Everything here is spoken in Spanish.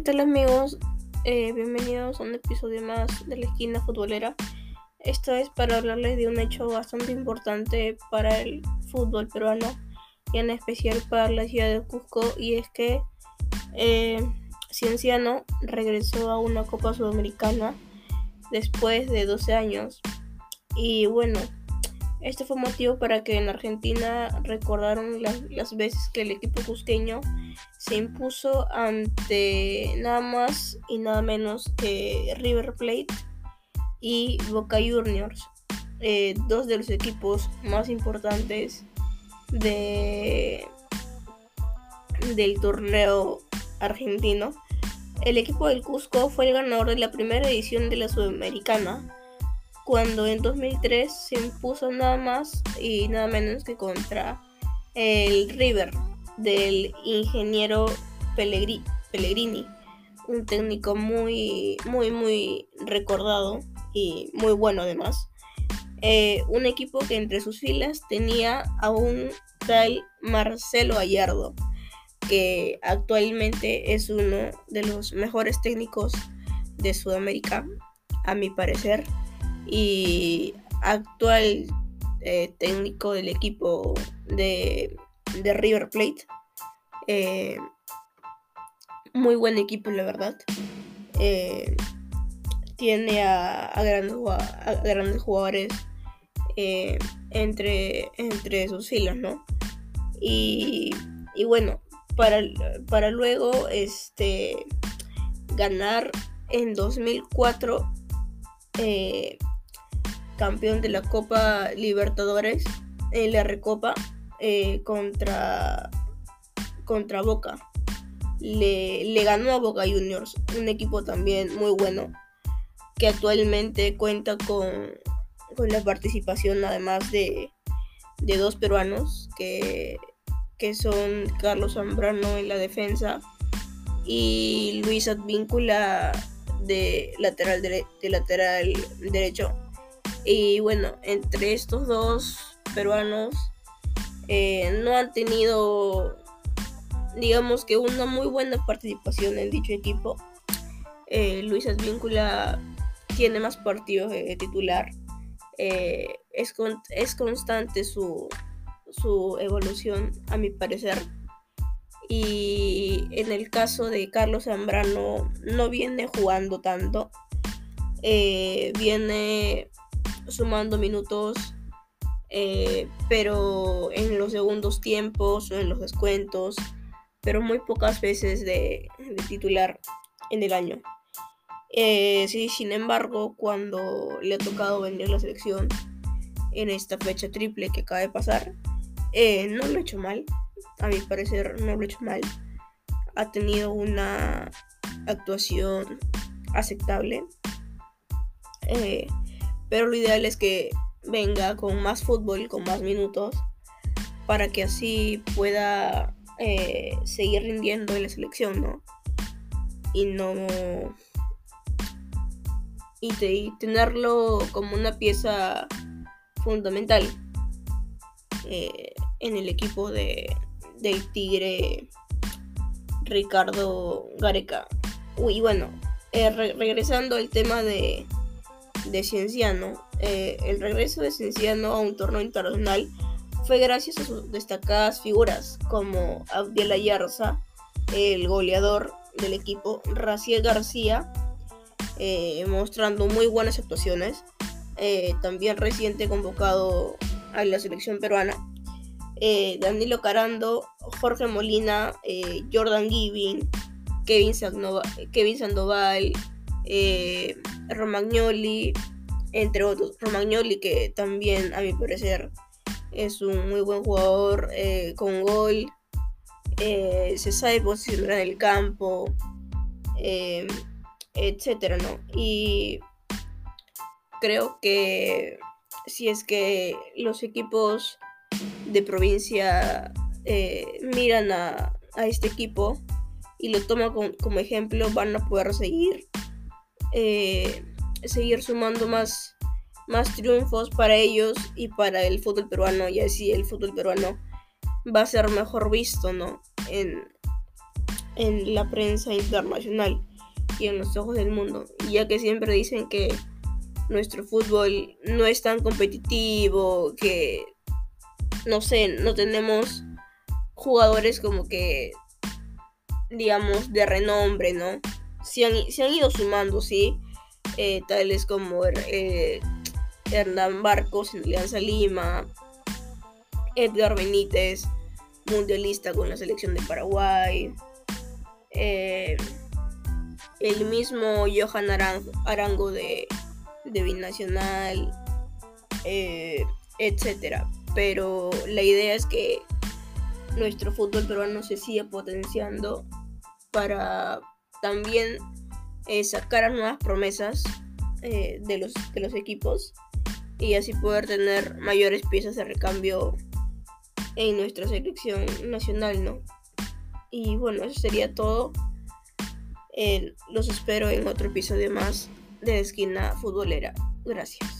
¿qué tal amigos? Eh, bienvenidos a un episodio más de la esquina futbolera. Esta vez para hablarles de un hecho bastante importante para el fútbol peruano y en especial para la ciudad de Cusco y es que eh, Cienciano regresó a una Copa Sudamericana después de 12 años y bueno, este fue motivo para que en Argentina recordaron las, veces que el equipo cusqueño se impuso ante nada más y nada menos que River Plate y Boca Juniors, eh, dos de los equipos más importantes de, del torneo argentino. El equipo del Cusco fue el ganador de la primera edición de la Sudamericana cuando en 2003 se impuso nada más y nada menos que contra el River del ingeniero Pellegrini, un técnico muy, muy, muy recordado y muy bueno además. Eh, un equipo que entre sus filas tenía a un tal Marcelo Gallardo, que actualmente es uno de los mejores técnicos de Sudamérica, a mi parecer y actual eh, técnico del equipo de, River Plate. Eh, muy buen equipo, la verdad. Eh, tiene a, grandes, grandes, jugadores entre, entre sus filas, ¿no? Y, y bueno, para, para luego este, ganar en 2004 campeón de la Copa Libertadores en la Recopa eh, contra, contra Boca. Le, le, ganó a Boca Juniors, un equipo también muy bueno, que actualmente cuenta con, con la participación además de, de dos peruanos, que, que, son Carlos Zambrano en la defensa y Luis Advíncula de lateral, de lateral derecho. Y bueno, entre estos dos peruanos eh, no han tenido, digamos que una muy buena participación en dicho equipo. Eh, Luis Advíncula tiene más partidos de titular. Eh, es, es constante su, su evolución, a mi parecer. Y en el caso de Carlos Zambrano, no viene jugando tanto. viene sumando minutos, eh, pero en los segundos tiempos o en los descuentos, pero muy pocas veces de, titular en el año. Eh, sí, sin embargo, cuando le ha tocado venir la selección en esta fecha triple que acaba de pasar, eh, no lo ha hecho mal. A mi parecer, no lo ha hecho mal. Ha tenido una actuación aceptable. Pero lo ideal es que venga con más fútbol, con más minutos, para que así pueda eh, seguir rindiendo en la selección, ¿no? Y no. Y, tenerlo como una pieza fundamental eh, en el equipo de, del Tigre Ricardo Gareca. Y bueno, eh, regresando al tema de, de Cienciano, eh, el regreso de Cienciano a un torneo internacional fue gracias a sus destacadas figuras como Abdiel Ayarza, el goleador del equipo, Raciel García, eh, mostrando muy buenas actuaciones, eh, también reciente convocado a la selección peruana, Danilo Carando, Jorge Molina, Jordan Giving, Kevin, Kevin Sandoval, Romagnoli, entre otros. Romagnoli, que también a mi parecer es un muy buen jugador eh, con gol, eh, se sabe posicionar en el campo, eh, etcétera, ¿no? Y creo que si es que los equipos de provincia miran a, este equipo y lo toman como ejemplo, van a poder seguir eh, seguir sumando más, más triunfos para ellos y para el fútbol peruano y así el fútbol peruano va a ser mejor visto, ¿no? En, en la prensa internacional y en los ojos del mundo, ya que siempre dicen que nuestro fútbol no es tan competitivo, que no sé, no tenemos jugadores como que, digamos, de renombre, ¿no? Se han, han ido sumando, sí, eh, tales como eh, Hernán Barcos en Alianza Lima, Edgar Benítez, mundialista con la selección de Paraguay, eh, el mismo Johan Arango de, Binacional, etc. Pero la idea es que nuestro fútbol peruano se siga potenciando para también eh, sacar a nuevas promesas de, los, de los equipos y así poder tener mayores piezas de recambio en nuestra selección nacional, ¿no? Y bueno, eso sería todo. los espero en otro episodio más de Esquina Futbolera. Gracias.